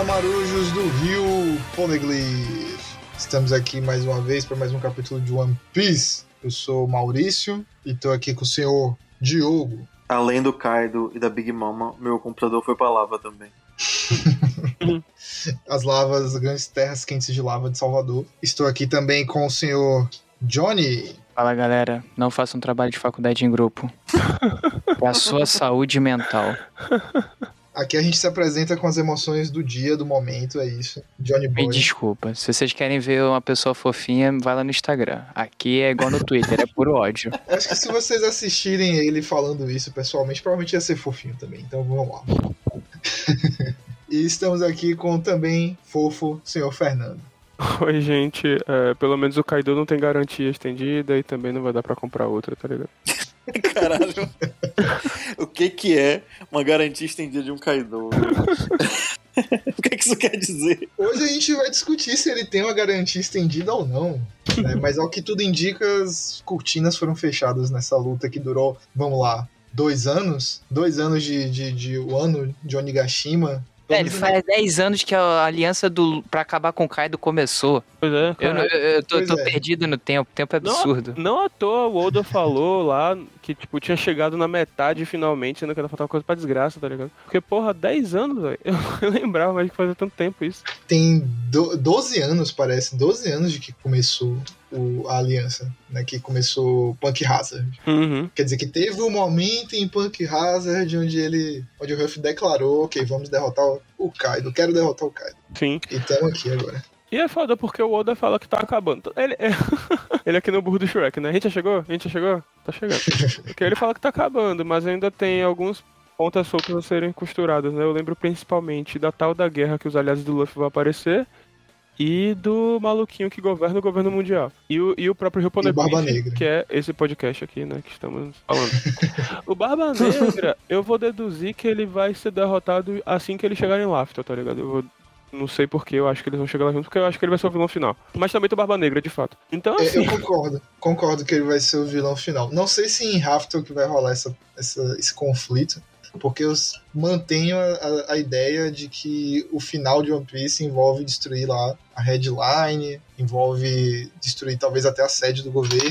Fala marujos do Rio Poneglyph. Estamos aqui mais uma vez para mais um capítulo de One Piece. Eu sou Maurício e estou aqui com o senhor Diogo. Além do Kaido e da Big Mama, meu computador foi pra lava também. As lavas, as grandes terras quentes de lava de Salvador. Estou aqui também com o senhor Johnny. Fala galera, não façam um trabalho de faculdade em grupo. É a sua saúde mental. Aqui a gente se apresenta com as emoções do dia, do momento, é isso. Johnny Me Boy. desculpa, se vocês querem ver uma pessoa fofinha, vai lá no Instagram. Aqui é igual no Twitter, é puro ódio. Eu Acho que se vocês assistirem ele falando isso pessoalmente, provavelmente ia ser fofinho também. Então vamos lá. e estamos aqui com também fofo senhor Fernando. Oi, gente. É, pelo menos o Kaido não tem garantia estendida e também não vai dar pra comprar outra, tá ligado? Caralho. o que que é uma garantia estendida de um Kaido? o que que isso quer dizer? Hoje a gente vai discutir se ele tem uma garantia estendida ou não. né? Mas ao que tudo indica, as cortinas foram fechadas nessa luta que durou, vamos lá, dois anos? Dois anos de, de, de Wano, de Onigashima. Velho, faz 10 anos que a aliança do pra acabar com o Kaido começou. Pois é, Eu, cara. não- eu- eu tô, Pois tô é. perdido no tempo, o tempo é Não, absurdo. Não à toa o Oda falou lá que, tipo, tinha chegado na metade finalmente, sendo que ainda faltava coisa pra desgraça, tá ligado? Porque, porra, 10 anos, velho. Eu não lembrava mais que fazia tanto tempo isso. Tem do, 12 anos, parece, 12 anos de que começou o- a aliança, né? Que começou Punk Hazard. Uhum. Quer dizer que teve um momento em Punk Hazard onde ele. onde o Ruff declarou, ok, vamos derrotar o- Kaido, quero derrotar o Kaido. Sim. E estamos aqui agora. E é foda porque o Oda fala que tá acabando. Ele, ele aqui no burro do Shrek, né? A gente já chegou? A gente já chegou? Tá chegando. Porque ele fala que tá acabando, mas ainda tem alguns pontas soltas a serem costuradas, né? Eu lembro principalmente da tal da guerra que os aliados do Luffy vão aparecer e do maluquinho que governa o governo mundial. E o, e o próprio Rio que é esse podcast aqui, né? Que estamos falando. o Barba Negra, eu vou deduzir que ele vai ser derrotado assim que ele chegar em Lafta, tá ligado? Eu vou não sei porquê, eu acho que eles vão chegar lá junto, porque eu acho que ele vai ser o vilão final. Mas também tem o Barba Negra, de fato. Então, É, assim, eu concordo, concordo que ele vai ser o vilão final. Não sei se em Raftel que vai rolar essa, essa- esse conflito, porque eu mantenho a, a- ideia de que o final de One Piece envolve destruir lá a headline, envolve destruir talvez até a sede do governo.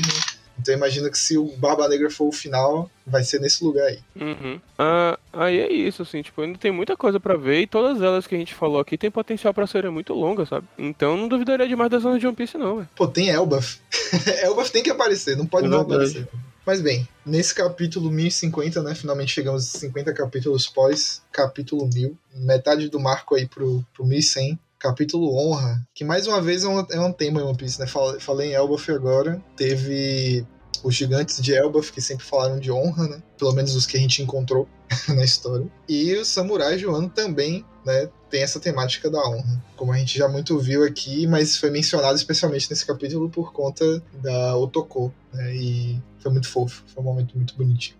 Então imagina que se o Barba Negra for o final, vai ser nesse lugar aí. Uhum. Ah, aí é isso, assim, tipo, ainda tem muita coisa pra ver e todas elas que a gente falou aqui tem potencial pra serem muito longas, sabe? Então não duvidaria demais das zonas de One Piece, não, velho. Pô, tem Elbaf. Elbaf tem que aparecer, não pode É não verdade. aparecer. Mas bem, nesse capítulo 1050, né? Finalmente chegamos a 50 capítulos pós capítulo 1000. Metade do marco aí pro, pro 1100. Capítulo Honra, que mais uma vez é um, é um tema em One Piece, né? Falei, em Elbaf agora. Teve os gigantes de Elbaf, que sempre falaram de honra, né? Pelo menos os que a gente encontrou na história. E os samurais de Wano também, né? Tem essa temática da honra. Como a gente já muito viu aqui, mas foi mencionado especialmente nesse capítulo por conta da Otoko, né? E foi muito fofo. Foi um momento muito bonitinho.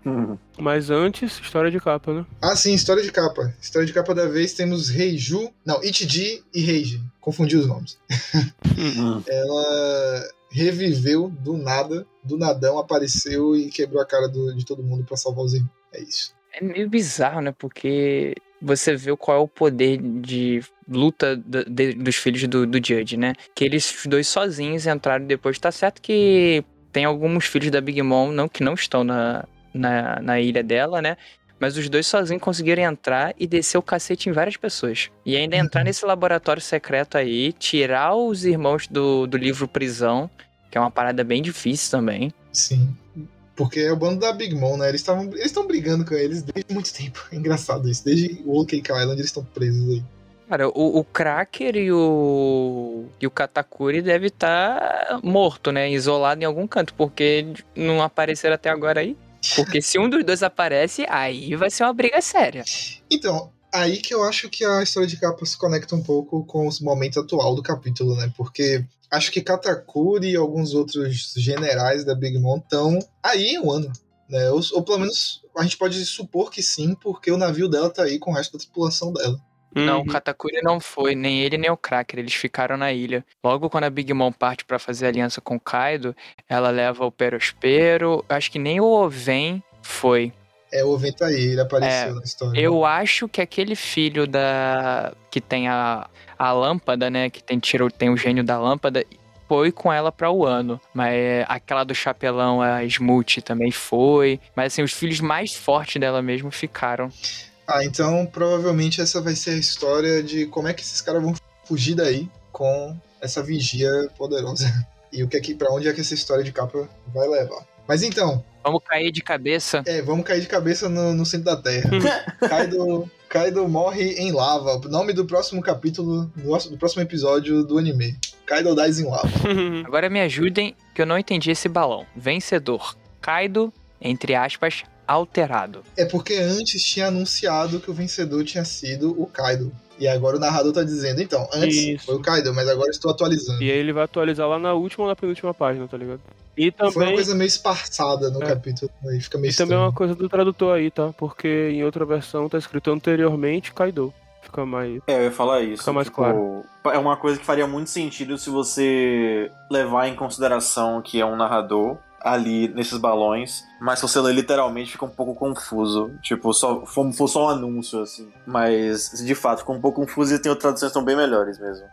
Mas antes, história de capa, né? Ah, sim, história de capa. História de capa da vez temos Reiju. Não, Ichiji e Reiji. Confundi os nomes. Ela reviveu do nada, do nadão, apareceu e quebrou a cara do- de todo mundo pra salvar os irmãos. É isso. É meio bizarro, né? Porque você vê qual é o poder de luta do- de- dos filhos do, do Judge, né? Que eles dois sozinhos entraram depois. Tá certo que tem alguns filhos da Big Mom não, que não estão na, na, na ilha dela, né? Mas os dois sozinhos conseguiram entrar e descer o cacete em várias pessoas. E ainda entrar nesse laboratório secreto aí, tirar os irmãos do, do livro Prisão, que é uma parada bem difícil também. Sim. Porque é o bando da Big Mom, né? Eles estavam eles estão brigando com eles desde muito tempo. É engraçado isso. Desde o Cake Island eles estão presos aí. Cara, o, o Cracker e o, e o Katakuri deve estar morto, né? Isolado em algum canto, porque não apareceram até agora aí. Porque se um dos dois aparece, aí vai ser uma briga séria. Então, aí que eu acho que a história de capa se conecta um pouco com o momento atual do capítulo, né? Porque acho que Katakuri e alguns outros generais da Big Mom estão aí em um ano. Né? Ou, ou pelo menos a gente pode supor que sim, porque o navio dela tá aí com o resto da tripulação dela. Não, Uhum. o Katakuri não foi, nem ele nem o Cracker, eles ficaram na ilha. Logo quando a Big Mom parte pra fazer aliança com o Kaido, ela leva o Perospero, acho que nem o Oven foi. É, o Oven tá aí, ele apareceu É, na história. Eu acho que aquele filho da. que tem a, a lâmpada, né? Que tem, tiro, tem o gênio da lâmpada. Foi com ela pra Wano. Mas é, aquela do chapelão, a Smooth, também foi. Mas assim, os filhos mais fortes dela mesmo ficaram. Ah, então provavelmente essa vai ser a história de como é que esses caras vão fugir daí com essa vigia poderosa. E o que é que, pra onde é que essa história de capa vai levar. Mas então, Vamos cair de cabeça. é, vamos cair de cabeça no, no centro da Terra. Kaido, Kaido morre em lava. O nome do próximo capítulo, do, do próximo episódio do anime. Kaido dies em lava. Agora me ajudem, que eu não entendi esse balão. Vencedor. Kaido, entre aspas, alterado. É porque antes tinha anunciado que o vencedor tinha sido o Kaido. E agora o narrador tá dizendo, então, antes Isso. foi o Kaido, mas agora estou atualizando. E aí ele vai atualizar lá na última ou na penúltima página, tá ligado? E Foi uma também, coisa meio esparçada no É. capítulo, aí fica meio e também é uma coisa do tradutor aí, tá? Porque em outra versão tá escrito anteriormente Kaido. Fica mais. É, eu ia falar isso. Fica mais tipo, É uma coisa que faria muito sentido se você levar em consideração que é um narrador ali nesses balões, mas se você ler literalmente fica um pouco confuso. Tipo, só, for, for só um anúncio, assim. Mas, de fato, fica um pouco confuso e tem outras traduções que estão bem melhores mesmo.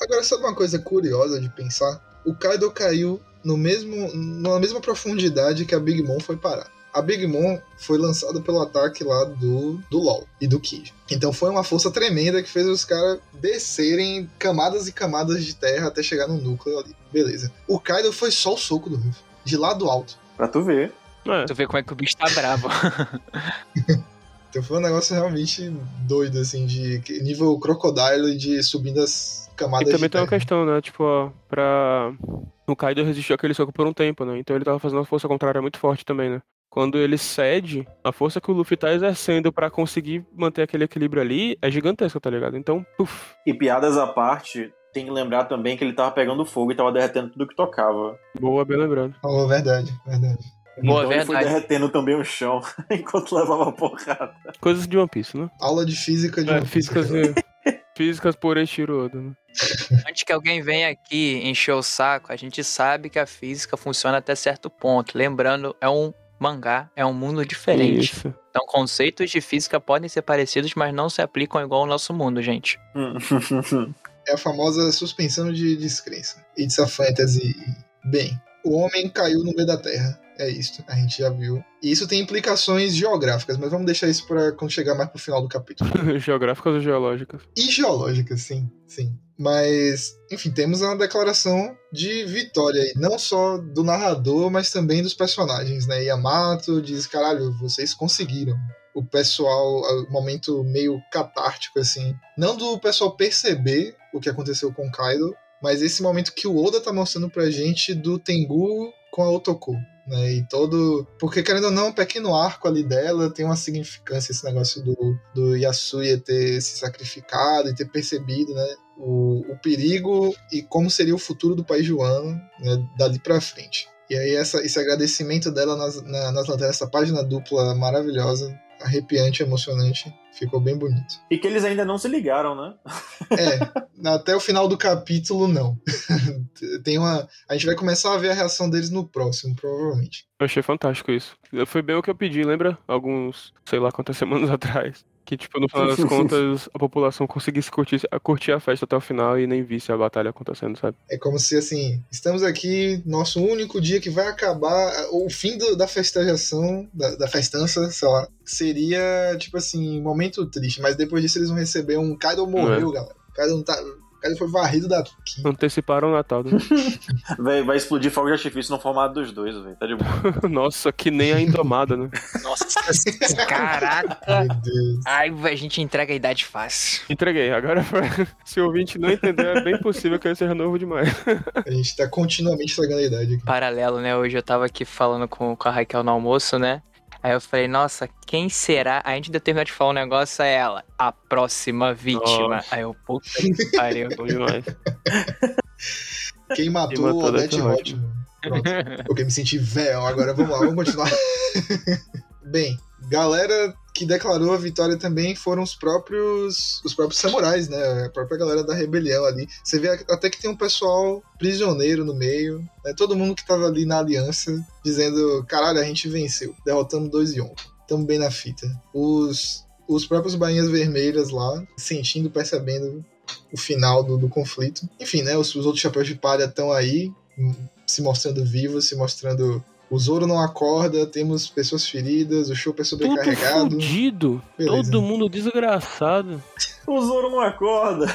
Agora, sabe uma coisa curiosa de pensar? O Kaido caiu no mesmo, na mesma profundidade que a Big Mom foi parar. A Big Mom foi lançada pelo ataque lá do, do LoL e do Kid. Então foi uma força tremenda que fez os caras descerem camadas e camadas de terra até chegar no núcleo ali. Beleza. O Kaido foi só o soco do Ruff. De lá do alto. Pra tu ver. É, Tu vê como é que o bicho tá bravo. Então foi um negócio realmente doido, assim, de nível crocodile de subindo as camadas E também de tem uma terra. questão, né? Tipo, ó, pra. O Kaido resistiu aquele soco por um tempo, né? Então ele tava fazendo uma força contrária muito forte também, né? Quando ele cede, a força que o Luffy tá exercendo pra conseguir manter aquele equilíbrio ali é gigantesca, tá ligado? Então, puf, E piadas à parte, tem que lembrar também que ele tava pegando fogo e tava derretendo tudo que tocava. boa, bem lembrado. Oh, verdade, verdade. Boa, então ele foi verdade. derretendo também o chão enquanto levava porrada. Coisas de One Piece, né? Aula de física de É, One Piece. físicas, físicas por Eiichiro Oda, né? Antes que alguém venha aqui encher o saco, a gente sabe que a física funciona até certo ponto. Lembrando, é um mangá, é um mundo diferente. Isso. Então, conceitos de física podem ser parecidos, mas não se aplicam igual ao nosso mundo, gente. É a famosa suspensão de descrença. It's a fantasy. Bem, o homem caiu no meio da terra. É isso, a gente já viu. E isso tem implicações geográficas, mas vamos deixar isso para quando chegar mais pro final do capítulo. Geográficas ou geológicas? E geológicas, sim, sim. Mas, enfim, temos uma declaração de vitória aí, não só do narrador, mas também dos personagens, né? Yamato diz, caralho, vocês conseguiram. O pessoal, o momento meio catártico, assim. Não do pessoal perceber o que aconteceu com o Kaido, mas esse momento que o Oda tá mostrando pra gente do Tengu com a Otoko. Né, e todo. Porque, querendo ou não, um pequeno arco ali dela tem uma significância, esse negócio do, do Yasuya ter se sacrificado e ter percebido, né? O, o perigo e como seria o futuro do país João né, dali pra frente. E aí, essa, esse agradecimento dela nas, na, nas lanternas, essa página dupla maravilhosa, arrepiante, emocionante, ficou bem bonito. e que eles ainda não se ligaram, né? É, até o final do capítulo, não. Tem uma. A gente vai começar a ver a reação deles no próximo, provavelmente. Eu achei fantástico isso. Foi bem o que eu pedi, lembra? Alguns, sei lá quantas semanas atrás. Que, tipo, no final das contas, a população conseguisse curtir, curtir a festa até o final e nem visse a batalha acontecendo, sabe? É como se, assim, estamos aqui, nosso único dia que vai acabar, o fim do- da festejação, da, da festança, sei lá, seria, tipo assim, um momento triste, mas depois disso eles vão receber um Kaido morreu, galera. O Kaido, não tá, o Kaido foi varrido daqui. Anteciparam o Natal. Né? Vai, vai explodir fogo de artifício no formato dos dois, velho. Tá de boa. Nossa, que nem a Indomada, né? Nossa, caraca. Meu Deus. Ai, a gente entrega a idade fácil. Entreguei. Agora, se o ouvinte não entender, é bem possível que eu seja novo demais. A gente tá continuamente estragando a idade aqui. Paralelo, né? Hoje eu tava aqui falando com, com a Raquel no almoço, né? Aí eu falei, nossa, quem será? Aí a gente deu terminar de falar um negócio, é ela, a próxima vítima. Nossa. Aí eu, puta que pariu. Quem matou, matou o ser Hotman. Pronto. Porque me senti velho. Agora vamos lá, vamos continuar. Bem, galera que declarou a vitória também foram os próprios os próprios samurais, né? A própria galera da rebelião ali. Você vê até que tem um pessoal prisioneiro no meio, né? Todo mundo que tava ali na aliança dizendo, caralho, a gente venceu, derrotando dois Yonko. tamo bem na fita. Os, os próprios Bainhas Vermelhas lá, sentindo, percebendo o final do, do conflito. Enfim, né? Os, os outros chapéus de palha estão aí, hum, se mostrando vivos, se mostrando. O Zoro não acorda, temos pessoas feridas, o Chopper é Tudo sobrecarregado. fudido. Beleza. Todo mundo desgraçado. O Zoro não acorda.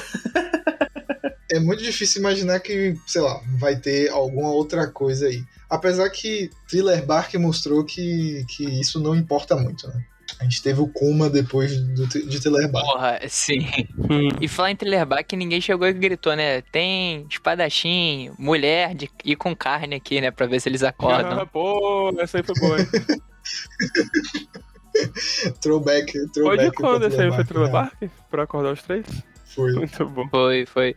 É muito difícil imaginar que, sei lá, vai ter alguma outra coisa aí. Apesar que Thriller Bark mostrou que, que isso não importa muito, né? A gente teve o Kuma depois do, de Thriller Bark. Porra, sim. Hum. E falar em Thriller ninguém chegou e gritou, né? Tem espadachim, mulher de, e com carne aqui, né? Pra ver se eles acordam. Ah, Pô, essa aí foi boa, hein? Throwback, Foi throwback. de quando esse aí? Foi Bark, Bark? Pra acordar os três? né? Foi. Muito bom. Foi, foi.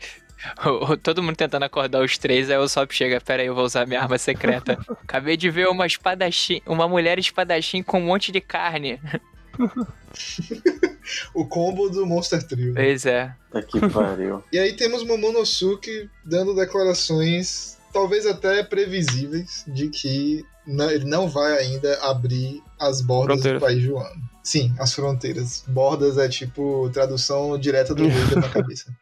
Todo mundo tentando acordar os três, aí o Sop chega, pera aí, eu vou usar minha arma secreta. Acabei de ver uma espadachim, uma mulher espadachim com um monte de carne. O combo do Monster Trio. Pois é. Tá que pariu. E aí temos Momonosuke dando declarações, talvez até previsíveis, de que não- ele não vai ainda abrir as bordas do país joano. Sim, as fronteiras. Bordas é tipo tradução direta do Veiga na cabeça.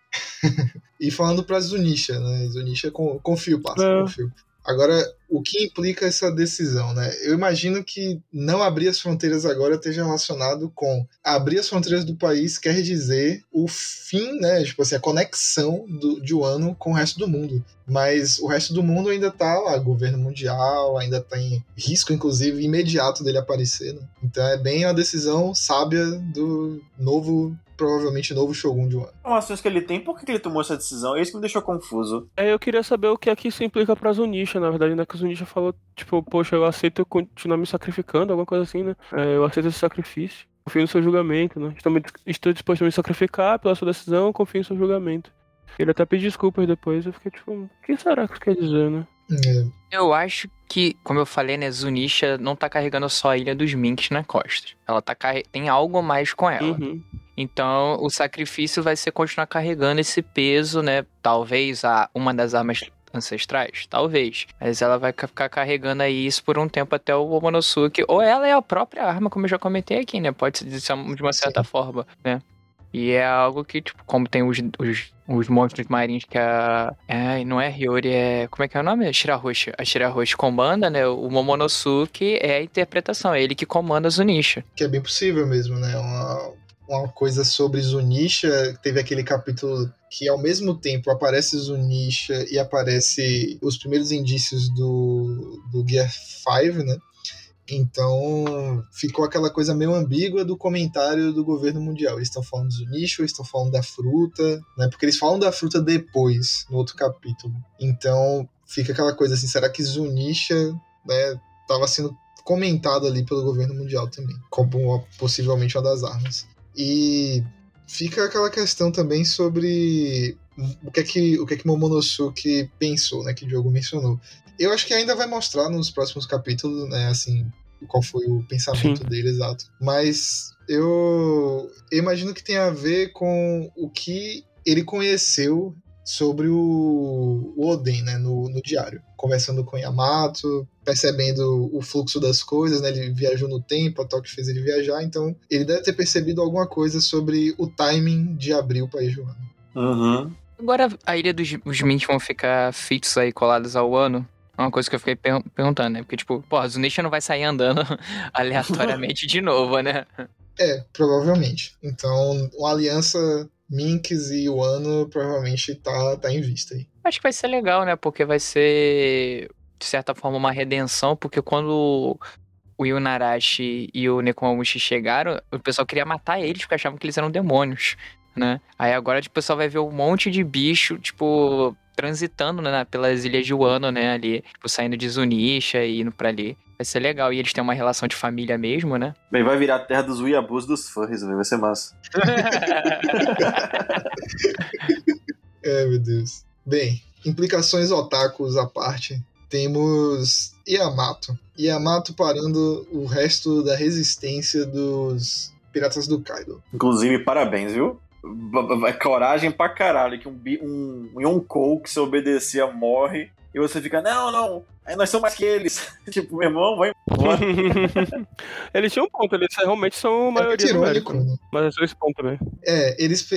e falando pra Zunisha, né? Zunisha, con- confio, parça, É. confio. Agora, o que implica essa decisão, né? Eu imagino que não abrir as fronteiras agora esteja relacionado com abrir as fronteiras do país quer dizer o fim, né? Tipo assim, a conexão do, de Wano com o resto do mundo. Mas o resto do mundo ainda tá lá, governo mundial, ainda tem risco, inclusive, imediato dele aparecer, né? Então é bem a decisão sábia do novo, provavelmente novo Shogun de Wano. Informações que ele tem, por que que ele tomou essa decisão? É isso que me deixou confuso. É, eu queria saber o que é que isso implica pra Zunisha, na verdade, né? Que o Zunisha falou, tipo, poxa, eu aceito continuar me sacrificando, alguma coisa assim, né? É, eu aceito esse sacrifício. Confio no seu julgamento, né? Estou, me- estou disposto a me sacrificar pela sua decisão, confio no seu julgamento. Ele até pediu desculpas depois, eu fiquei tipo, o que será que isso quer dizer, né? É, Eu acho que, como eu falei, né, Zunisha não tá carregando só a Ilha dos Minks na costa. Ela tá carre... tem algo mais com ela. Uhum. Então, o sacrifício vai ser continuar carregando esse peso, né? Talvez a uma das armas ancestrais, talvez. Mas ela vai ca- ficar carregando aí isso por um tempo até o Momonosuke. Ou ela é a própria arma, como eu já comentei aqui, né? Pode ser de de uma certa forma, né? E é algo que, tipo, como tem os, os, os monstros marinhos que a. É, não é Hiyori, é. Como é que é o nome? É Shirahoshi. A Shirahoshi comanda, né? O Momonosuke é a interpretação, é ele que comanda a Zunisha. que é bem possível mesmo, né? Uma, uma coisa sobre Zunisha, teve aquele capítulo que ao mesmo tempo aparece Zunisha e aparece os primeiros indícios do, do Gear 5, né? Então ficou aquela coisa meio ambígua do comentário do governo mundial. Eles estão falando do Zunisha, eles estão falando da fruta, né? Porque eles falam da fruta depois, no outro capítulo. Então fica aquela coisa assim, será que Zunisha, né, tava sendo comentado ali pelo governo mundial também, como possivelmente uma das armas. E fica aquela questão também sobre o que é que, o que, é que Momonosuke pensou, né, que o Diogo mencionou. Eu acho que ainda vai mostrar nos próximos capítulos, né, assim, qual foi o pensamento Sim. dele exato. Mas eu, eu imagino que tem a ver com o que ele conheceu sobre o, o Oden, né, no, no diário. Conversando com Yamato, percebendo o fluxo das coisas, né, ele viajou no tempo, a Toque fez ele viajar, então ele deve ter percebido alguma coisa sobre o timing de abrir o país Joano. Uhum. Agora a ilha dos os Minks vão ficar fixos aí, colados ao ano. É uma coisa que eu fiquei per- perguntando, né? Porque, tipo, porra, Zunisha não vai sair andando aleatoriamente de novo, né? É, provavelmente. Então, uma aliança Minks e Wano provavelmente tá, tá em vista aí. Acho que vai ser legal, né? Porque vai ser, de certa forma, uma redenção. Porque quando o Yunarashi e o Nekomamushi chegaram, o pessoal queria matar eles porque achavam que eles eram demônios, né? Aí agora tipo, o pessoal vai ver um monte de bicho, tipo, transitando né, pelas ilhas de Wano, né? Ali, tipo, saindo de Zunisha e indo pra ali. Vai ser legal. E eles têm uma relação de família mesmo, né? Bem, vai virar a terra dos Weeaboos dos furries, velho. vai ser massa. É, meu Deus. Bem, implicações otakus à parte, temos Yamato. Yamato parando o resto da resistência dos Piratas do Kaido. Inclusive, parabéns, viu? Coragem pra caralho, que um, bi- um Yonkou que se obedecia morre e você fica, não, não, nós somos mais que eles. tipo, meu irmão, vai embora. eles tinham um ponto, eles realmente são a maioria é do irônico, né? Mas é só esse ponto também. É, eles,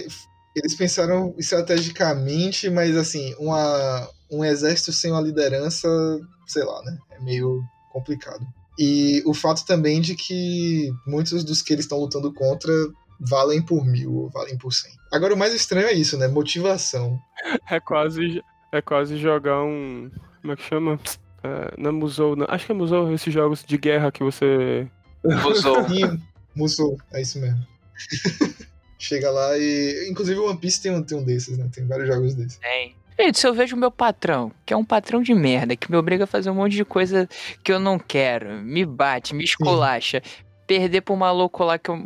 eles pensaram estrategicamente, mas assim, uma, um exército sem uma liderança, sei lá, né? É meio complicado. E o fato também de que muitos dos que eles estão lutando contra valem por mil ou valem por cem. Agora, o mais estranho é isso, né? Motivação. É quase, é quase jogar um. Como é que chama? É, não Musou, não. Acho que é Musou esses jogos de guerra que você. Usou. E Musou, é isso mesmo. Chega lá e. Inclusive o One Piece tem um, tem um desses, né? Tem vários jogos desses. Tem. Gente, se eu vejo o meu patrão, que é um patrão de merda, que me obriga a fazer um monte de coisa que eu não quero, me bate, me esculacha, perder pro maluco lá que eu.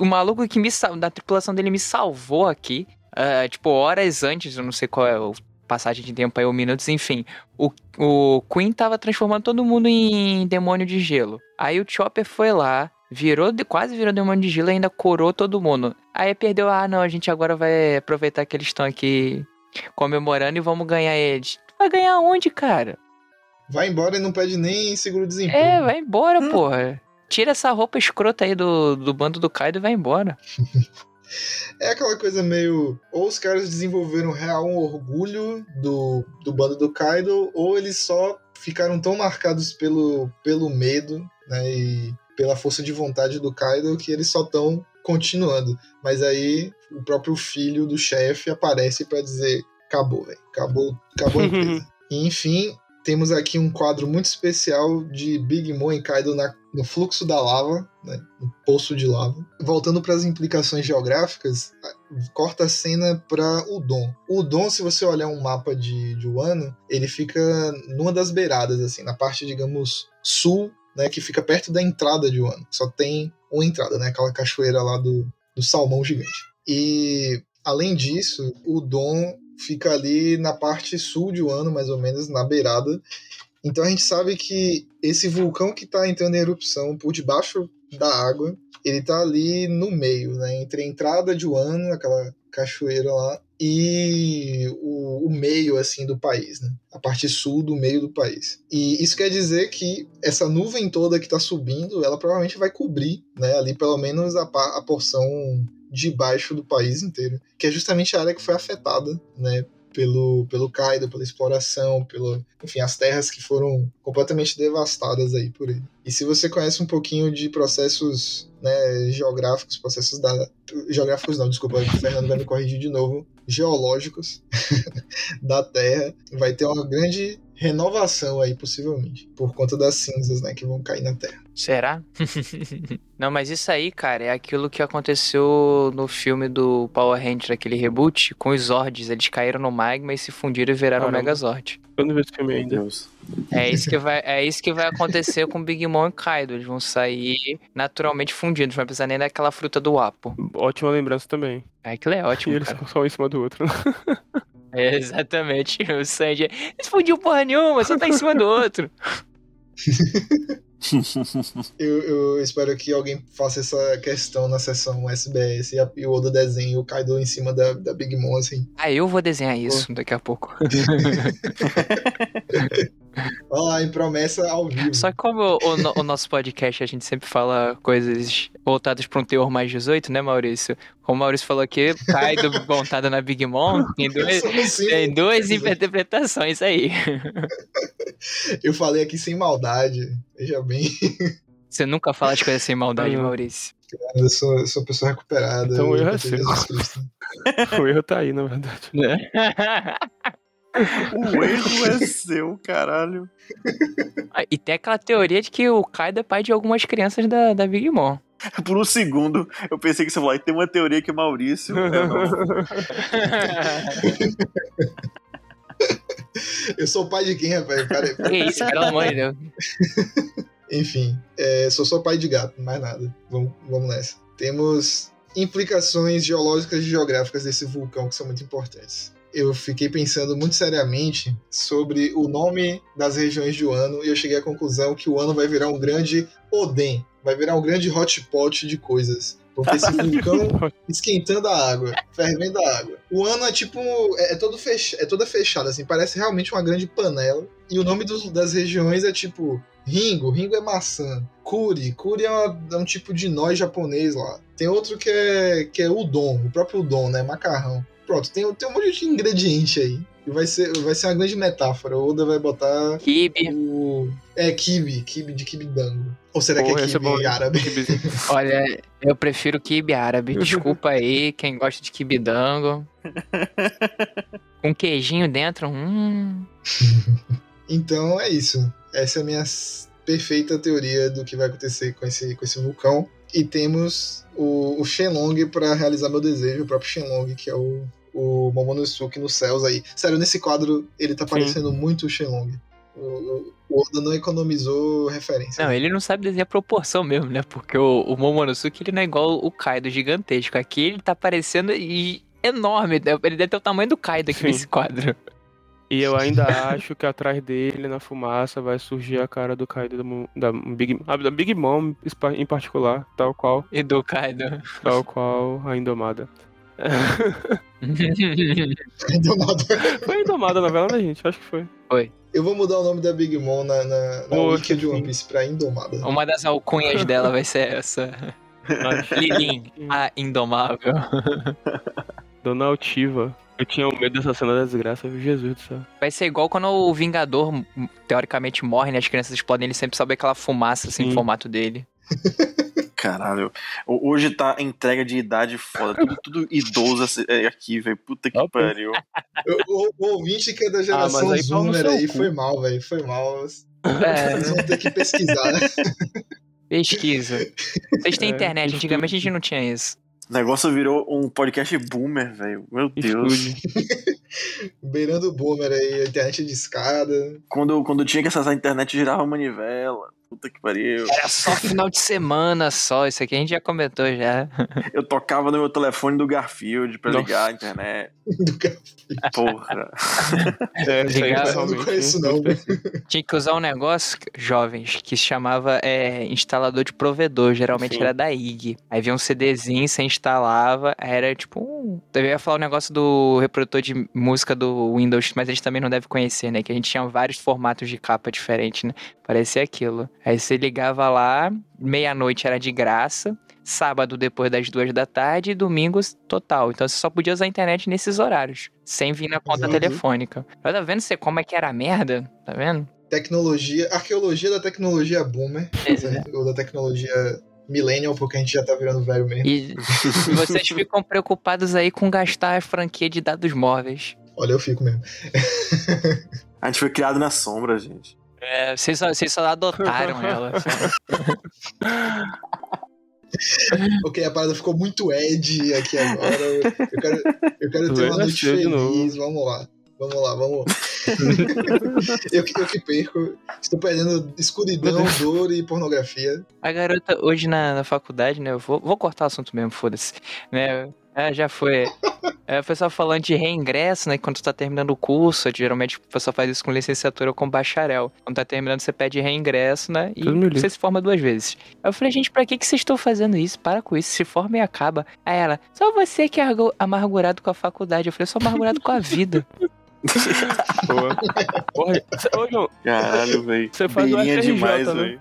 O maluco que me sal- da tripulação dele me salvou aqui. ah, tipo, horas antes, eu não sei qual é o passagem de tempo aí, ou minutos, enfim. O, o Queen tava transformando todo mundo em demônio de gelo. Aí o Chopper foi lá, virou, quase virou demônio de gelo e ainda corou todo mundo. Aí perdeu, ah não, a gente agora vai aproveitar que eles estão aqui comemorando e vamos ganhar eles. Vai ganhar onde, cara? Vai embora e não pede nem seguro-desemprego. É, vai embora, porra. Tira essa roupa escrota aí do, do bando do Kaido e vai embora. É aquela coisa meio. Ou os caras desenvolveram real um orgulho do, do bando do Kaido, ou eles só ficaram tão marcados pelo, pelo medo, né? E pela força de vontade do Kaido que eles só estão continuando. Mas aí o próprio filho do chefe aparece pra dizer: acabou, velho. Acabou, acabou a empresa. E, enfim, temos aqui um quadro muito especial de Big Mom Kaido na- no fluxo da lava, né, no poço de lava. Voltando para as implicações geográficas, corta a cena para Udon. Udon, se você olhar um mapa de, de Wano, ele fica numa das beiradas, assim, na parte, digamos, sul, né, que fica perto da entrada de Wano. Só tem uma entrada, né, aquela cachoeira lá do, do salmão gigante. E, além disso, Udon fica ali na parte sul de Wano, mais ou menos, na beirada. Então a gente sabe que esse vulcão que está entrando em erupção por debaixo da água, ele tá ali no meio, né? Entre a entrada de Wano, aquela cachoeira lá, e o, o meio, assim, do país, né? A parte sul do meio do país. E isso quer dizer que essa nuvem toda que tá subindo, ela provavelmente vai cobrir, né? Ali pelo menos a, a porção de baixo do país inteiro, que é justamente a área que foi afetada, né? Pelo, pelo Kaido, pela exploração, pelo, enfim, as terras que foram completamente devastadas aí por ele. E se você conhece um pouquinho de processos né, geográficos, processos da. Geográficos não, desculpa, o Fernando vai me corrigir de novo. Geológicos da Terra, vai ter uma grande renovação aí, possivelmente, por conta das cinzas né, que vão cair na Terra. Será? Não, mas isso aí, cara, é aquilo que aconteceu no filme do Power Rangers, aquele reboot, com os Zords. Eles caíram no magma e se fundiram e viraram o Caramba. Megazord. Eu não vi esse filme ainda. Deus. É isso que vai, é isso que vai acontecer com Big Mom e Kaido. Eles vão sair naturalmente fundidos, não vai precisar nem daquela fruta do Apo. Ótima lembrança também. É E ótimo, eles cara. ficam só um em cima do outro. É, exatamente. O Sanji. Não fundiu porra nenhuma, só tá em cima do outro. Eu, eu espero que alguém faça essa questão na sessão SBS e, a, e o Oda desenhe o Kaido em cima da, da Big Mom, assim. Ah, eu vou desenhar isso daqui a pouco. Olha lá, em promessa ao vivo. Só que como o, o no- o nosso podcast a gente sempre fala coisas voltadas para um teor mais 18, né, Maurício? Como o Maurício falou aqui, Kaido montado na Big Mom, tem duas, Somos sim. tem duas interpretações aí. Eu falei aqui sem maldade. Veja bem, Você nunca fala as coisas sem maldade, Ah, não. Maurício. eu sou, eu sou pessoa recuperada. Então o eu erro é seu. O erro tá aí, na verdade. o erro é seu, caralho. Ah, e tem aquela teoria de que o Kaido é pai de algumas crianças da, da Big Mom. Por um segundo, eu pensei que você falou, "Ai, tem uma teoria que o Maurício. É. Eu sou pai de quem, rapaz? Pera, aí, pera. que isso, pelo amor de Deus. Enfim, é, sou só pai de gato, mais nada. Vamos, vamos nessa. Temos implicações geológicas e geográficas desse vulcão que são muito importantes. Eu fiquei pensando muito seriamente sobre o nome das regiões de Wano e eu cheguei à conclusão que o Wano vai virar um grande Oden, vai virar um grande hotpot de coisas. Porque esse vulcão esquentando a água, fervendo a água. O ano é tipo. É, é todo fech, é toda fechada, assim, parece realmente uma grande panela. E o nome das regiões é tipo. Ringo, Ringo é maçã. Kuri, Kuri é, uma- é um tipo de nós japonês lá. Tem outro que é, que é udon, o próprio udon, né? Macarrão. Pronto, tem, tem um monte de ingrediente aí. E vai ser, vai ser uma grande metáfora. O Oda vai botar Kibe. o. É, kibe, kibe de kibidango. Ou será Porra, que é é kibe árabe? Olha, eu prefiro kibe árabe. Desculpa aí, quem gosta de kibidango. Com queijinho dentro, hum. Então é isso. Essa é a minha perfeita teoria do que vai acontecer com esse, com esse vulcão. E temos o, o Shenlong para realizar meu desejo, o próprio Shenlong, que é o, o Momonosuke nos céus aí. Sério, nesse quadro ele tá parecendo muito o Shenlong. O, o- Oda não economizou referência. Não, ele não sabe desenhar proporção mesmo, né? Porque o, o Momonosuke ele não é igual o Kaido gigantesco. Aqui ele tá parecendo e enorme. Ele deve ter o tamanho do Kaido aqui Sim. nesse quadro. E eu ainda acho que atrás dele, na fumaça, vai surgir a cara do Kaido da, Big, da Big Mom em particular, tal qual, E do Kaido. tal qual a Indomada. Nada. Foi a Indomada a novela, né, gente? Acho que foi. Eu vou mudar o nome da Big Mom na, na, na que de One. Piece pra Indomada. Uma das alcunhas dela vai ser essa. Lilin, a Indomável. Dona Altiva. Eu tinha medo dessa cena da desgraça, viu? Jesus do céu. Vai ser igual quando o Vingador, m- teoricamente, morre, né? As crianças explodem, ele sempre sobe aquela fumaça, assim, Sim. no formato dele. Caralho. Hoje tá entrega de idade foda. Tudo, tudo idoso esse- é, aqui, velho. Puta que pariu. O, o, ouvinte que é da geração Ah, mas aí pau no Zoomer aí foi mal, velho. Foi mal. É, vão ter que pesquisar. pesquisa. Vocês têm É, internet, antigamente a gente não tinha isso. O negócio virou um podcast boomer, velho. Meu Deus. Beirando boomer aí, a internet de escada. Quando, quando tinha que acessar a internet, girava a manivela. Puta que pariu. Era só final de semana só, isso aqui a gente já comentou já. Eu tocava no meu telefone do Garfield pra Nossa. ligar a internet. Do cara. Porra. É, Ligado. Eu não conheço, não. Tinha que usar um negócio, jovens, que se chamava é, instalador de provedor, geralmente Sim. era da IG. Aí vinha um CDzinho, você instalava, aí era tipo um... Eu ia falar o negócio do reprodutor de música do Windows, mas eles também não devem conhecer, né? Que a gente tinha vários formatos de capa diferentes, né? Parecia aquilo. Aí você ligava lá, meia-noite era de graça, sábado depois das duas da tarde e domingos total. Então você só podia usar a internet nesses horários, sem vir na conta Exato. telefônica. Mas tá vendo você como é que era a merda? Tá vendo? Tecnologia, arqueologia da tecnologia boomer. né? Ou da tecnologia millennial, porque a gente já tá virando velho mesmo. E e vocês ficam preocupados aí com gastar a franquia de dados móveis. Olha, eu fico mesmo. A gente foi criado na sombra, gente. É, vocês só, vocês só adotaram ela. Ok, a parada ficou muito Ed aqui agora. Eu quero, eu quero ter uma noite feliz. Vamos lá. Vamos lá, vamos. eu, que- eu que perco. Estou perdendo escuridão, dor e pornografia. A garota, hoje na, na faculdade, né? Eu vou, vou cortar o assunto mesmo, foda-se. Né? É, já foi. É, o pessoal falando de reingresso, né? Quando tu tá terminando o curso, geralmente o pessoal faz isso com licenciatura ou com bacharel. Quando tá terminando, você pede reingresso, né? E você se forma duas vezes. Aí eu falei, gente, pra que, que vocês estão fazendo isso? Para com isso, se forma e acaba. Aí ela, só você que é amargurado com a faculdade. Eu falei, eu sou amargurado com a vida. Boa. Porra, ô, João, Caralho, velho. Você faz o FRJ, demais, né?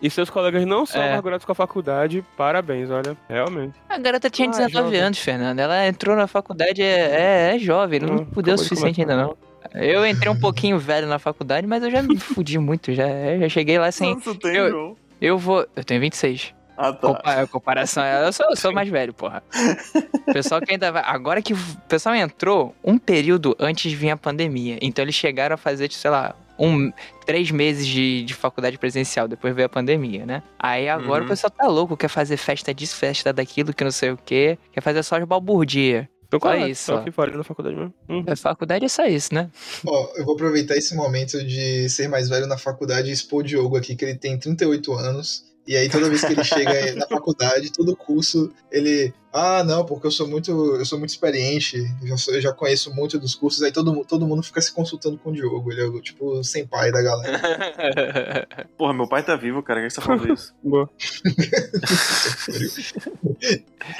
e seus colegas não são É. amargurados com a faculdade, parabéns, olha, realmente. A garota tinha Ah, 19 jovem. anos, Fernanda. Ela entrou na faculdade, é, é, é jovem, não Hum, fudeu o de suficiente ainda não. Eu entrei um pouquinho velho na faculdade, mas eu já me fudi muito, já, eu já cheguei lá sem... Quanto tem, eu- João? Eu vou... Eu tenho 26. Ah, tá. Compa comparação, eu sou, eu sou mais velho, porra. O pessoal que ainda vai... Agora que o pessoal entrou um período antes de vir a pandemia, então eles chegaram a fazer, sei lá... Um, três meses de, de faculdade presencial, depois veio a pandemia, né? Aí agora Uhum. o pessoal tá louco, quer fazer festa disso, festa daquilo, que não sei o quê, quer fazer só de balburdia. Então, Só correto, isso, que faria na faculdade mesmo. Hum. A faculdade é só isso, né? Ó, eu vou aproveitar esse momento de ser mais velho na faculdade e expor o Diogo aqui, que ele tem 38 anos. E aí toda vez que ele chega na faculdade, todo curso, ele. Ah, não, porque eu sou muito. Eu sou muito experiente, eu já, sou- eu já conheço muito dos cursos, aí todo, todo mundo fica se consultando com o Diogo. Ele é o tipo sem pai da galera. Porra, meu pai tá vivo, cara. Por que você tá falando isso? Boa.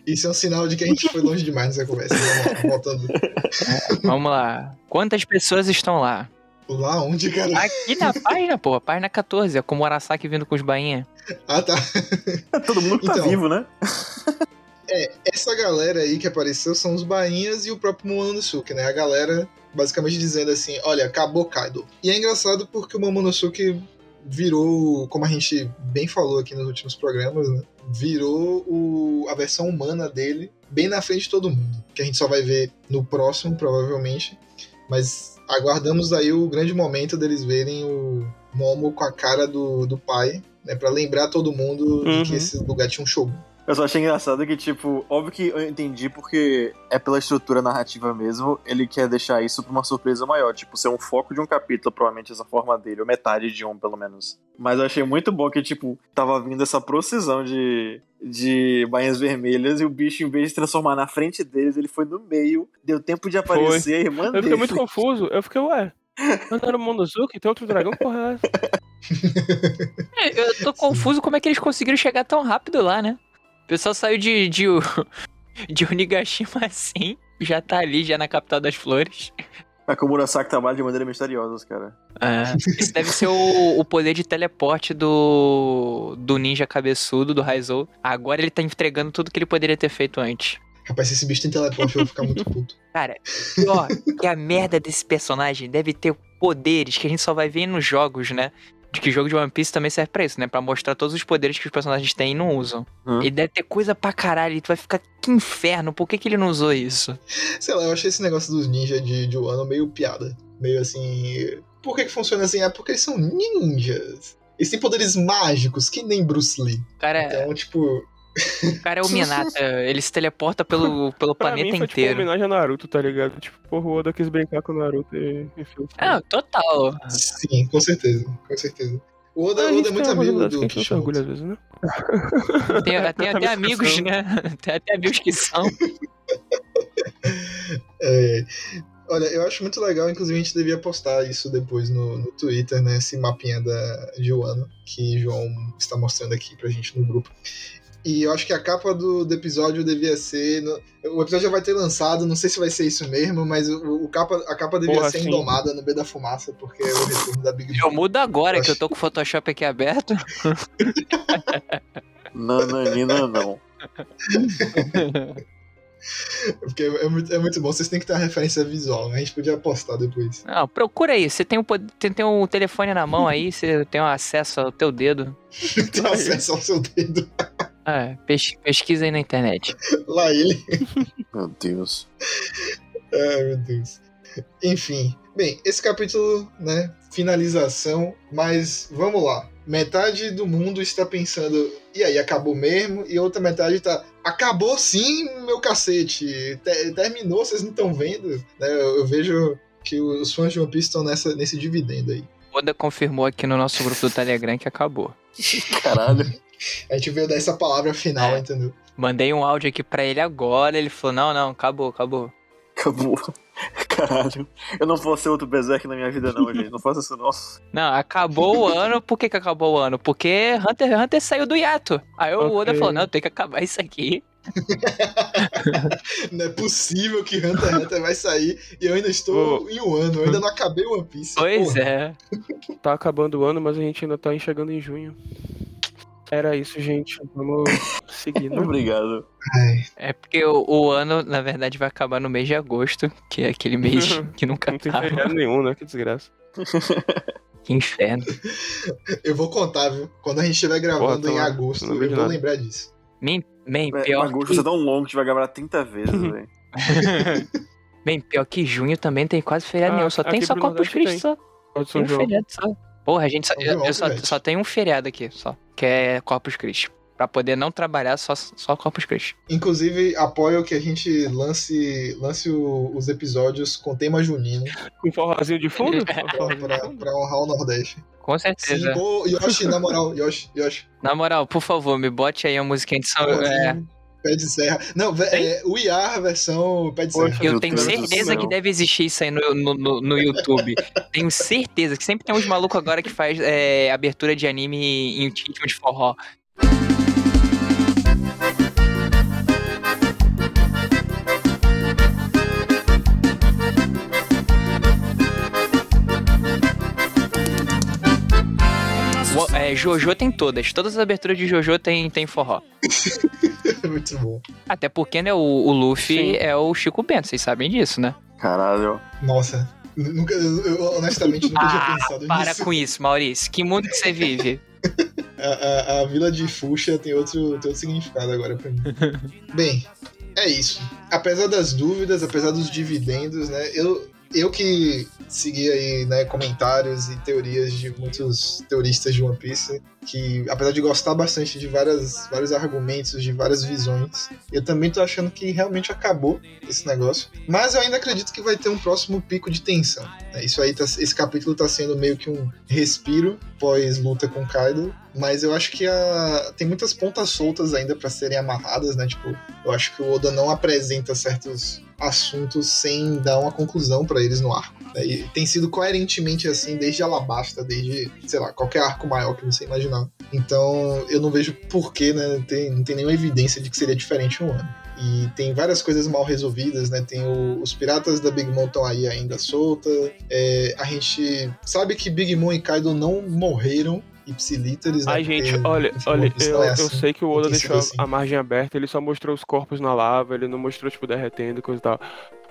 Isso é um sinal de que a gente foi longe demais nessa conversa. Lá, voltando. Vamos lá. Quantas pessoas estão lá? Lá onde, cara? Aqui na página, pô. Página 14. É como o Arasaki vindo com os bainha. Ah, tá. Todo mundo que tá Então. vivo, né? Essa galera aí que apareceu são os bainhas e o próprio Momonosuke, né? A galera basicamente dizendo assim, olha, acabou Kaido. E é engraçado porque o Momonosuke virou, como a gente bem falou aqui nos últimos programas, né? Virou o, a versão humana dele bem na frente de todo mundo. Que a gente só vai ver no próximo, provavelmente. Mas aguardamos aí o grande momento deles verem o Momo com a cara do, do pai, né? Pra lembrar todo mundo de Uhum. que esse lugar tinha um shogun. Eu só achei engraçado que, tipo, óbvio que eu entendi porque é pela estrutura narrativa mesmo, ele quer deixar isso pra uma surpresa maior, tipo, ser um foco de um capítulo, provavelmente essa forma dele, ou metade de um, pelo menos. Mas eu achei muito bom que, tipo, tava vindo essa procissão de, de bainhas vermelhas e o bicho, em vez de se transformar na frente deles, ele foi no meio, deu tempo de aparecer a irmã Eu dele. fiquei muito confuso. Eu fiquei, ué. Mas não era o Monosuke? Tem outro dragão? Que porra é essa? É, Eu tô confuso como é que eles conseguiram chegar tão rápido lá, né? O pessoal saiu de, de, de Onigashima assim, já tá ali, já na capital das flores. Mas que o Murasaki trabalha de maneira misteriosa, cara. É, esse deve ser o, o poder de teleporte do, do ninja cabeçudo, do Raizou. Agora ele tá entregando tudo que ele poderia ter feito antes. Rapaz, se esse bicho tem teleporte, eu vou ficar muito puto. Cara, pior que a merda desse personagem deve ter poderes que a gente só vai ver nos jogos, né? De que jogo de One Piece também serve pra isso, né? Pra mostrar todos os poderes que os personagens têm e não usam. Hum. Ele deve ter coisa pra caralho, e tu vai ficar que inferno, por que, que ele não usou isso? Sei lá, eu achei esse negócio dos ninjas de, de Wano meio piada. Meio assim. Por que, que funciona assim? É porque eles são ninjas. Eles têm poderes mágicos, que nem Bruce Lee. Cara, Então, tipo. O cara é o Minata, ele se teleporta pelo, pelo Pra planeta mim foi tipo inteiro. uma homenagem a Naruto, tá ligado? Tipo, porra, o Oda quis brincar com o Naruto e enfim. Ah, total. Sim, com certeza. Com certeza. O Oda, Oda é muito amigo do Kishimoto. às vezes, né? Tem, tem até amigos, né? Tem até amigos que são. É, olha, eu acho muito legal, inclusive a gente devia postar isso depois no, no Twitter, né? Esse mapinha da, de Wano que João está mostrando aqui pra gente no grupo. E eu acho que a capa do, do episódio devia ser. no- o episódio já vai ter lançado, não sei se vai ser isso mesmo, mas o, o capa, a capa devia Porra, ser sim. indomada no meio da fumaça, porque é o retorno da Big Eu Bang. mudo agora que eu tô com o Photoshop aqui aberto. Nananina, não. Porque é muito, é muito bom, vocês têm que ter uma referência visual, né? A gente podia postar depois. Não, procura aí. Você tem o, pod- tem, tem o telefone na mão aí, você tem o acesso ao teu dedo. Tem acesso ao seu dedo. É, pes- pesquisa aí na internet. Lá ele. Meu Deus. Ai, meu Deus. Enfim. Bem, esse capítulo, né? Finalização, mas vamos lá. Metade do mundo está pensando, e aí, acabou mesmo? E outra metade tá, acabou sim, meu cacete. Te- terminou, vocês não estão vendo? Né, eu, eu vejo que os fãs de One Piece estão nessa, nesse dividendo aí. Oda confirmou aqui no nosso grupo do Telegram que acabou. Caralho. A gente veio dar essa palavra final, É. entendeu? Mandei um áudio aqui pra ele agora, ele falou: não, não, acabou, acabou. Acabou. Caralho. Eu não vou ser outro Berserk na minha vida, não, gente. Não faça isso, não. Não, acabou o ano. Por que, que acabou o ano? Porque Hunter x Hunter saiu do hiato. Aí o Oda falou: não, tem que acabar isso aqui. Não é possível que Hunter x Hunter vai sair e eu ainda estou em um ano, eu ainda não acabei One Piece. Pois Porra. é. Tá acabando o ano, mas a gente ainda tá enxergando em junho. Era isso, gente. Vamos seguir, né? Obrigado. Ai, É porque o, o ano, na verdade, vai acabar no mês de agosto, que é aquele mês que nunca Não tem feriado nenhum, né? Que desgraça. Que inferno. eu vou contar, viu? Quando a gente estiver gravando Porra, tá em agosto, Não eu vou nada. lembrar disso. Bem, bem É, pior agosto que... é tão longo que a gente vai gravar 30 vezes, velho. Bem, pior que junho também tem quase feriado Ah, nenhum. Só tem só Corpus Nordeste Christi, tem. só. Pode Tem São um feriado só. Porra, a gente só, eu, eu só, só tenho um feriado aqui, só. Que é Corpus Christi. Pra poder não trabalhar só, só Corpus Christi. Inclusive, apoio que a gente lance, lance o- os episódios com tema junino Com forrozinho de fundo? pra, pra- honrar o Nordeste. Com Sim, certeza. ô, Yoshi, na moral, Yoshi, Yoshi. Na moral, por favor, me bote aí a musiquinha de São. É, Pé de serra. Não, é, o IAR versão pé de serra. eu tenho certeza que deve existir isso aí no, no, no, no YouTube. tenho certeza que sempre tem uns malucos agora que faz é, abertura de anime em ritmo de forró. É, Jojo tem todas. Todas as aberturas de Jojo tem, tem forró. Muito bom. Até porque, né, o, o Luffy Sim. é o Chico Bento, vocês sabem disso, né? Caralho. Nossa. Nunca, eu, honestamente nunca tinha Ah, pensado para nisso. com isso, Maurício. Que mundo que você vive? A, a- a vila de Fuxa tem outro, tem outro significado agora pra mim. Bem, é isso. Apesar das dúvidas, apesar dos dividendos, né? Eu, eu que segui aí, né, comentários e teorias de muitos teoristas de One Piece, que apesar de gostar bastante de várias, vários argumentos, de várias visões, eu também tô achando que realmente acabou esse negócio. Mas eu ainda acredito que vai ter um próximo pico de tensão. né? Isso aí, tá, esse capítulo tá sendo meio que um respiro pós-luta com Kaido. Mas eu acho que a... tem muitas pontas soltas ainda pra serem amarradas, né? Tipo, eu acho que o Oda não apresenta certos assuntos sem dar uma conclusão pra eles no arco. né? E tem sido coerentemente assim desde Alabasta, desde, sei lá, qualquer arco maior que você imaginar. Então eu não vejo porquê, né? Não tem, não tem nenhuma evidência de que seria diferente um ano. E tem várias coisas mal resolvidas, né? Tem o- os piratas da Big Mom estão aí ainda solta. É, a gente sabe que Big Mom e Kaido não morreram ipsilíteres, né? Ai, gente, Porque, olha, enfim, olha, eu, eu assim. sei que o Oda deixou assim. a margem aberta, ele só mostrou os corpos na lava, ele não mostrou, tipo, derretendo e coisa e tal.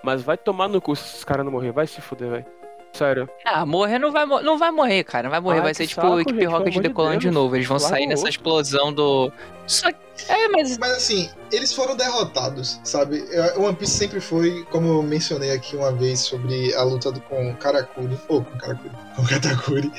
Mas vai tomar no cu se esses caras não morrer, vai se fuder, velho. Sério. Ah, morrer não vai, não vai morrer, cara. Não vai morrer. Ai, vai ser tipo saco, o Equipe gente, Rocket de decolando de Deus. novo. Eles vão Larga sair o nessa explosão do. Só É, mas. Mas assim, eles foram derrotados, sabe? Eu- One Piece sempre foi, como eu mencionei aqui uma vez sobre a luta do, com Karakuri, ou com Karakuri, com Katakuri,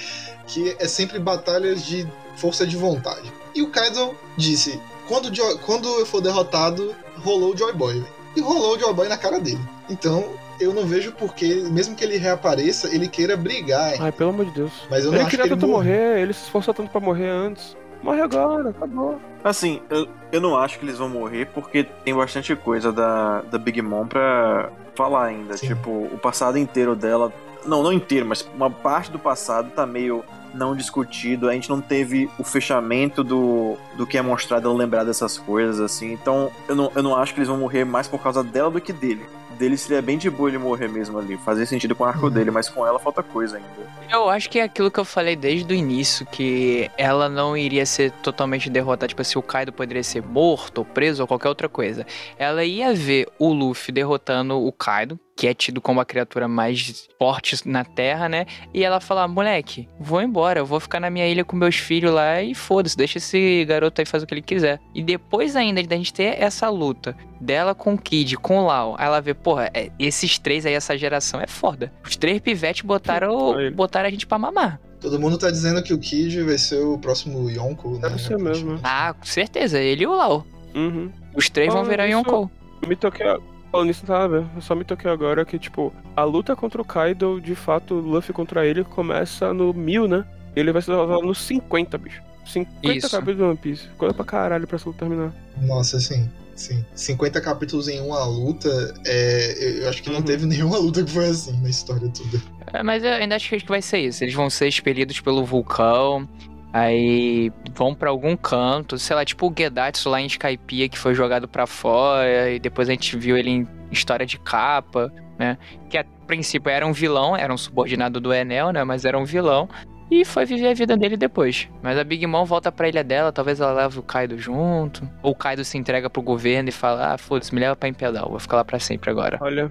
que é sempre batalhas de força de vontade. E o Kaido disse: quando, o Jo- quando eu for derrotado, rolou o Joy Boy. E rolou o Joy Boy na cara dele. Então, eu não vejo porque, mesmo que ele reapareça, ele queira brigar. hein? Ai, pelo amor de Deus. Mas eu não Ele acho queria que ele tanto morreu. morrer, ele se esforçou tanto pra morrer antes. Morre agora, acabou. Assim, eu, eu não acho que eles vão morrer porque tem bastante coisa da, da Big Mom pra falar ainda. Sim. Tipo, o passado inteiro dela. Não, não inteiro, mas uma parte do passado tá meio não discutido. A gente não teve o fechamento do, do que é mostrado ela lembrar dessas coisas, assim. Então, eu não, eu não acho que eles vão morrer mais por causa dela do que dele. Dele seria bem de boa ele morrer mesmo ali. Fazia sentido com o arco Uhum. dele, mas com ela falta coisa ainda. Eu acho que é aquilo que eu falei desde o início, que ela não iria ser totalmente derrotada, tipo assim, o Kaido poderia ser morto ou preso ou qualquer outra coisa. Ela ia ver o Luffy derrotando o Kaido, que é tido como a criatura mais forte na Terra, né? E ela falar, moleque, vou embora, eu vou ficar na minha ilha com meus filhos lá e foda-se, deixa esse garoto aí fazer o que ele quiser. E depois ainda da gente ter essa luta dela com o Kid, com o Lau, aí ela vê, porra, é, esses três aí, essa geração é foda. Os três pivetes botaram, Aí. botaram a gente pra mamar. Todo mundo tá dizendo que o Kid vai ser o próximo Yonko, né? Deve ser mesmo. Ah, com certeza, ele e o Lau. Uhum. Os três vão Ah, virar isso- Yonkou. Eu me toquei. Falando nisso, nada. Eu só me toquei agora que, tipo, a luta contra o Kaido, de fato, o Luffy contra ele começa no 1000, né? Ele vai ser derrotado no 50, bicho. 50 Isso. capítulos do One Piece. Coisa pra caralho pra essa luta terminar. Nossa, sim. Sim. 50 capítulos em uma luta, é, eu acho que não Uhum. teve nenhuma luta que foi assim na história toda. É, mas eu ainda acho que vai ser isso. Eles vão ser expelidos pelo vulcão. Aí vão pra algum canto, sei lá, tipo o Gedatsu lá em Skypiea que foi jogado pra fora e depois a gente viu ele em história de capa, né? Que a princípio era um vilão, era um subordinado do Enel, né? Mas era um vilão e foi viver a vida dele depois. Mas a Big Mom volta pra ilha dela, talvez ela leve o Kaido junto, ou o Kaido se entrega pro governo e fala: "Ah, foda-se, me leva pra Impedal, vou ficar lá pra sempre agora". Olha,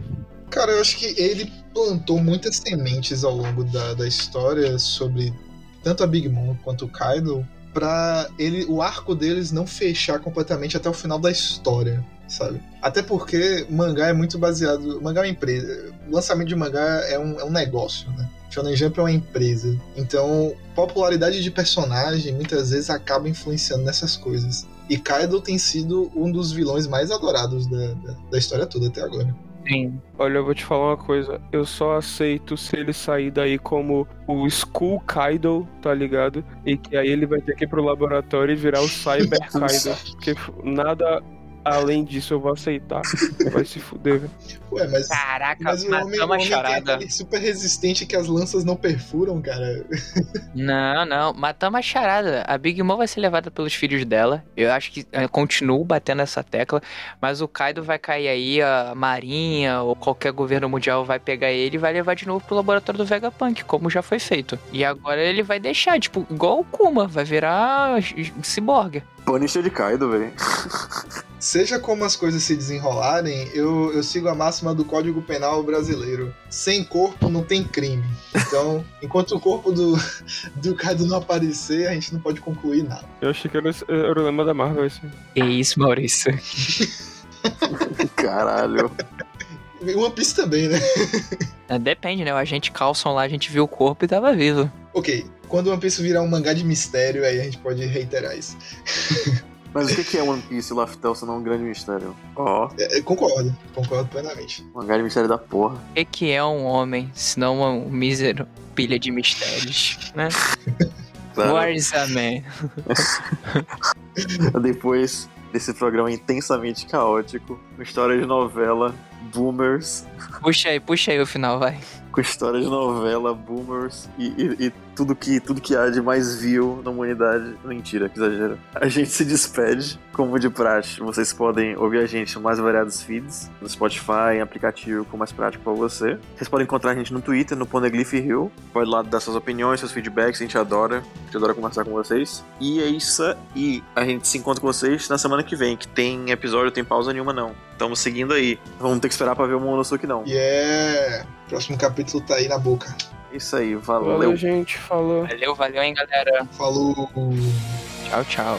Cara, eu acho que ele plantou muitas sementes ao longo da, da história sobre tanto a Big Mom quanto o Kaido pra ele, o arco deles não fechar completamente até o final da história, sabe? Até porque mangá é muito baseado. Mangá é uma empresa. O lançamento de mangá é um, é um negócio, né? Shonen Jump é uma empresa. Então, popularidade de personagem muitas vezes acaba influenciando nessas coisas. E Kaido tem sido um dos vilões mais adorados da, da, da história toda até agora. Sim. Olha, eu vou te falar uma coisa. Eu só aceito se ele sair daí como o Skull Kaido, tá ligado? E que aí ele vai ter que ir pro laboratório e virar o Cyber Kaido. Porque nada além disso eu vou aceitar. Vai se fuder, velho. Ué, mas, Caraca, mas o homem, o matamos a homem tem charada. aquele super resistente que as lanças não perfuram, cara. Não, não, matamos a charada. A Big Mom vai ser levada pelos filhos dela. Eu acho que eu continuo batendo essa tecla. Mas o Kaido vai cair aí, a Marinha ou qualquer governo mundial vai pegar ele e vai levar de novo pro laboratório do Vegapunk, como já foi feito. E agora ele vai deixar, tipo, igual o Kuma, vai virar ciborgue. Punisher de Kaido, velho. Seja como as coisas se desenrolarem, eu, eu sigo a máxima do Código Penal brasileiro. Sem corpo não tem crime. Então, enquanto o corpo do, do Kaido não aparecer, a gente não pode concluir nada. Eu achei que era, era o lema da Marvel esse. Que isso, Maurício. Caralho. One Piece também, né? É, Depende, né? O agente Carlson lá, a gente viu o corpo e tava vivo. Ok, quando One Piece virar um mangá de mistério, aí a gente pode reiterar isso. Mas o que é One Piece e Laftel se não um grande mistério? Ó, É, é, concordo, concordo plenamente. um grande mistério da porra. O que, é um homem, se não um mísero pilha de mistérios, né? Claro. What is a man? Depois desse programa intensamente caótico, com história de novela, boomers, Puxa aí, puxa aí o final, vai. Com história de novela, boomers e, e- e tudo, que, tudo que há de mais vil na humanidade. Mentira, que exagero. A gente se despede, como de praxe. Vocês podem ouvir a gente em mais variados feeds, no Spotify, em aplicativo com mais prático pra você. Vocês podem encontrar a gente no Twitter, no Poneglyph Hill. Pode lá dar suas opiniões, seus feedbacks, a gente adora. A gente adora conversar com vocês. E é isso aí. A gente se encontra com vocês na semana que vem, que tem episódio, tem pausa nenhuma não. Estamos seguindo aí. Vamos ter que esperar pra ver o Momonosuke não. E é. Próximo capítulo tá aí na boca. Isso aí, valeu. Valeu, gente. Falou. Valeu, valeu, hein, galera. Falou. Tchau, tchau.